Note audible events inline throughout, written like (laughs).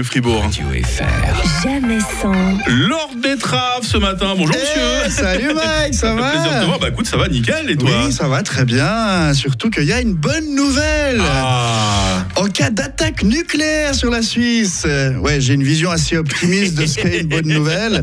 de Fribourg. Radio FR. Jamais sans, Lord Betrave ce matin. Bonjour Eh, monsieur. salut Mike, (laughs) ça, va plaisir de te voir. Bah écoute, ça va nickel et toi Oui, ça va très bien. Surtout qu'il y a une bonne nouvelle. Ah. En cas d'attaque nucléaire sur la Suisse, ouais, j'ai une vision assez optimiste de ce qu'est une bonne nouvelle.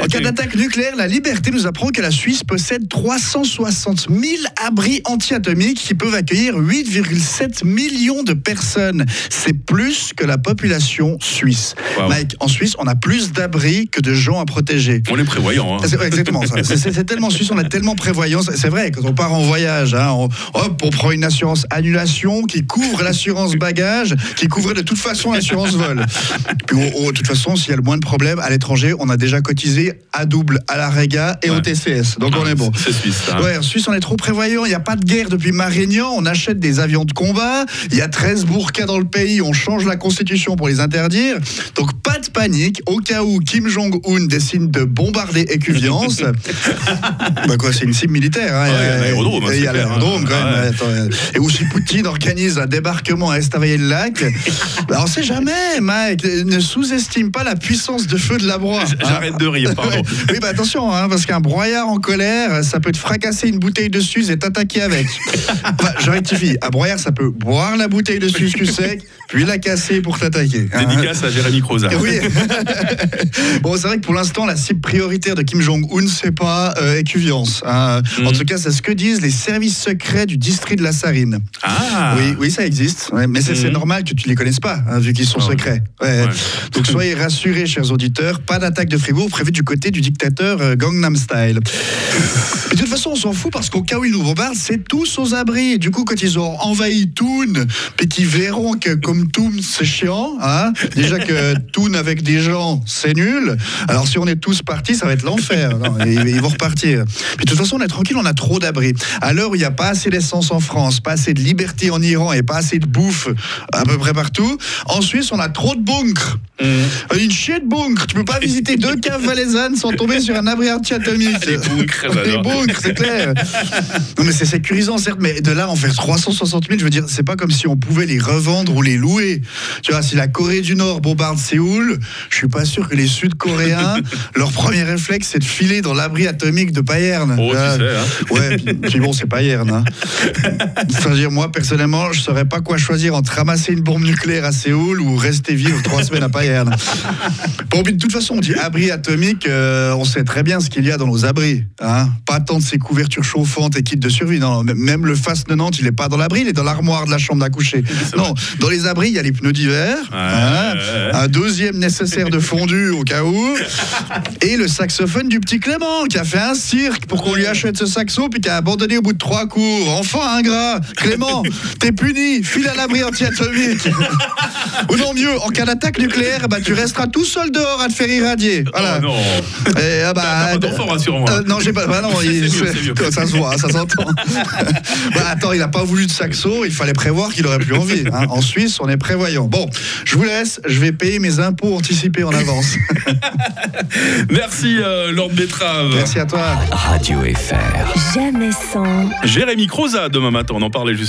En cas d'attaque nucléaire, la Liberté nous apprend que la Suisse possède 360 000 abris anti-atomiques qui peuvent accueillir 8,7 millions de personnes. C'est plus que la population suisse. Wow. Mike, en Suisse, on a plus d'abris que de gens à protéger. On est prévoyant. hein. Ouais, exactement. C'est- tellement suisse, on est tellement prévoyant. C'est vrai, quand on part en voyage, hein, on, hop, on prend une assurance annulation qui couvre l'assurance bagage, qui couvrait de toute façon l'assurance vol. Puis, oh, oh, de toute façon, s'il y a le moins de problèmes à l'étranger, on a déjà cotisé à double à la Rega et au. TCS. Donc on est bon. C'est suisse. ça, hein. Ouais, en Suisse, on est trop prévoyant. Il n'y a pas de guerre depuis Marignan. On achète des avions de combat. Il y a 13 burkas dans le pays. On change la constitution pour les interdire. Donc, pas de panique. Au cas où Kim Jong-un décide de bombarder Écuviance. (laughs) bah quoi, c'est une cible militaire. hein. Ouais, Il y a- un aérodrome, hein, Il y a c'est clair, l'aérodrome, hein. quand même. Ouais. Attends, et où si Poutine organise un débarquement à Estavayer-le-Lac. bah, on sait jamais, Mike. Ne sous-estime pas la puissance de feu de la broie. hein. J'arrête de rire, pardon. (laughs) Oui, bah attention, hein, parce qu'un broyard en colère, ça peut te fracasser une bouteille de Suze et t'attaquer avec. Enfin, je rectifie. Un broyard, ça peut boire la bouteille de Suze cul sec, puis la casser pour t'attaquer. Hein. Dédicace à Jérémy Croza. Oui. (laughs) bon, c'est vrai que pour l'instant, la cible prioritaire de Kim Jong-un, c'est pas euh, Écuviance. hein. En Mhm. tout cas, c'est ce que disent les services secrets du district de la Sarine. Ah. Oui, oui, ça existe. Ouais, mais c'est Mhm. normal que tu les connaisses pas, hein, vu qu'ils sont Ah secrets. Ouais. Ouais. Donc soyez rassurés, chers auditeurs, pas d'attaque de Fribourg prévue du côté du dictateur euh, Gangnam Style. (laughs) Mais de toute façon, on s'en fout parce qu'au cas où ils nous bombardent, c'est tous aux abris. Du coup, quand ils ont envahi Thun, puis qu'ils verront que comme Thun, c'est chiant, hein, déjà que Thun avec des gens, c'est nul. Alors si on est tous partis, ça va être l'enfer. Ils, vont repartir. Puis de toute façon, on est tranquille, on a trop d'abris. À l'heure où il n'y a pas assez d'essence en France, pas assez de liberté en Iran et pas assez de bouffe à peu près partout, en Suisse, on a trop de bunkers. Mmh. Une chier de bunkers. Tu peux pas visiter deux caves valaisannes sans tomber sur un abri anti-atomique. Les bunkers, Les bunkers, c'est clair. Non, mais c'est sécurisant, certes, mais de là, en faire 360 000, je veux dire, c'est pas comme si on pouvait les revendre ou les louer. Tu vois, si la Corée du Nord bombarde Séoul, je suis pas sûr que les Sud-Coréens, (laughs) leur premier réflexe, c'est de filer dans l'abri atomique de Payerne. Oh, tu Ah, sais, hein. Ouais, puis, puis bon, c'est Payerne. Hein. (laughs) C'est-à-dire, moi, personnellement, je saurais pas quoi choisir entre ramasser une bombe nucléaire à Séoul ou rester vivre trois (laughs) semaines à Payerne. Bon, puis de toute façon, on dit abri atomique, euh, on sait très bien ce qu'il y a dans nos abris. Hein. Pas tant de ces couvertures chauffantes et kits de survie. Non, même le FAS 90, il n'est pas dans l'abri, il est dans l'armoire de la chambre d'à coucher. Non, dans les abris, il y a les pneus d'hiver, ouais, ouais. un deuxième nécessaire de fondu au cas où, et le saxophone du petit Clément qui a fait un cirque pour qu'on lui achète ce saxo puis qui a abandonné au bout de trois cours. Enfin, ingrat, Clément, t'es puni, file à l'abri anti-atomique. Ou non, mieux, en cas d'attaque nucléaire, bah, tu resteras tout seul dehors à te faire irradier. Voilà. Oh non. Et, ah bah, pas d'enfant, rassure-moi. euh, non, j'ai pas. Bah non, (laughs) il- mieux, mieux. ça se voit, ça s'entend. (laughs) bah attends, il a pas voulu de saxo, il fallait prévoir qu'il aurait plus envie. hein. En Suisse, on est prévoyant. Bon, je vous laisse, je vais payer mes impôts anticipés en avance. (laughs) Merci euh, Lord Betrave. Merci à toi. Radio FR. jamais sans. Jérémy Croza demain matin, on en parlait juste.